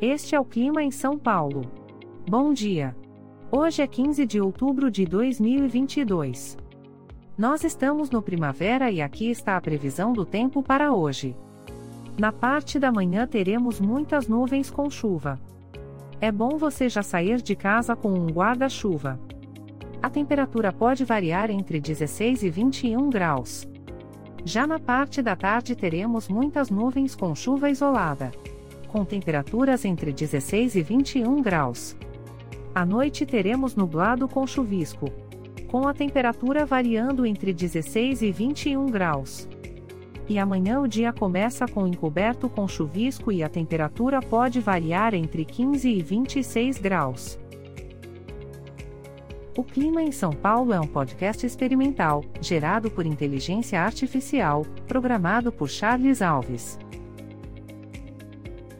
Este é o clima em São Paulo. Bom dia. Hoje é 15 de outubro de 2022. Nós estamos no primavera e aqui está a previsão do tempo para hoje. Na parte da manhã teremos muitas nuvens com chuva. É bom você já sair de casa com um guarda-chuva. A temperatura pode variar entre 16 e 21 graus. Já na parte da tarde teremos muitas nuvens com chuva isolada com temperaturas entre 16 e 21 graus. À noite teremos nublado com chuvisco. Com a temperatura variando entre 16 e 21 graus. E amanhã o dia começa com encoberto com chuvisco e a temperatura pode variar entre 15 e 26 graus. O Clima em São Paulo é um podcast experimental, gerado por inteligência artificial, programado por Charles Alves.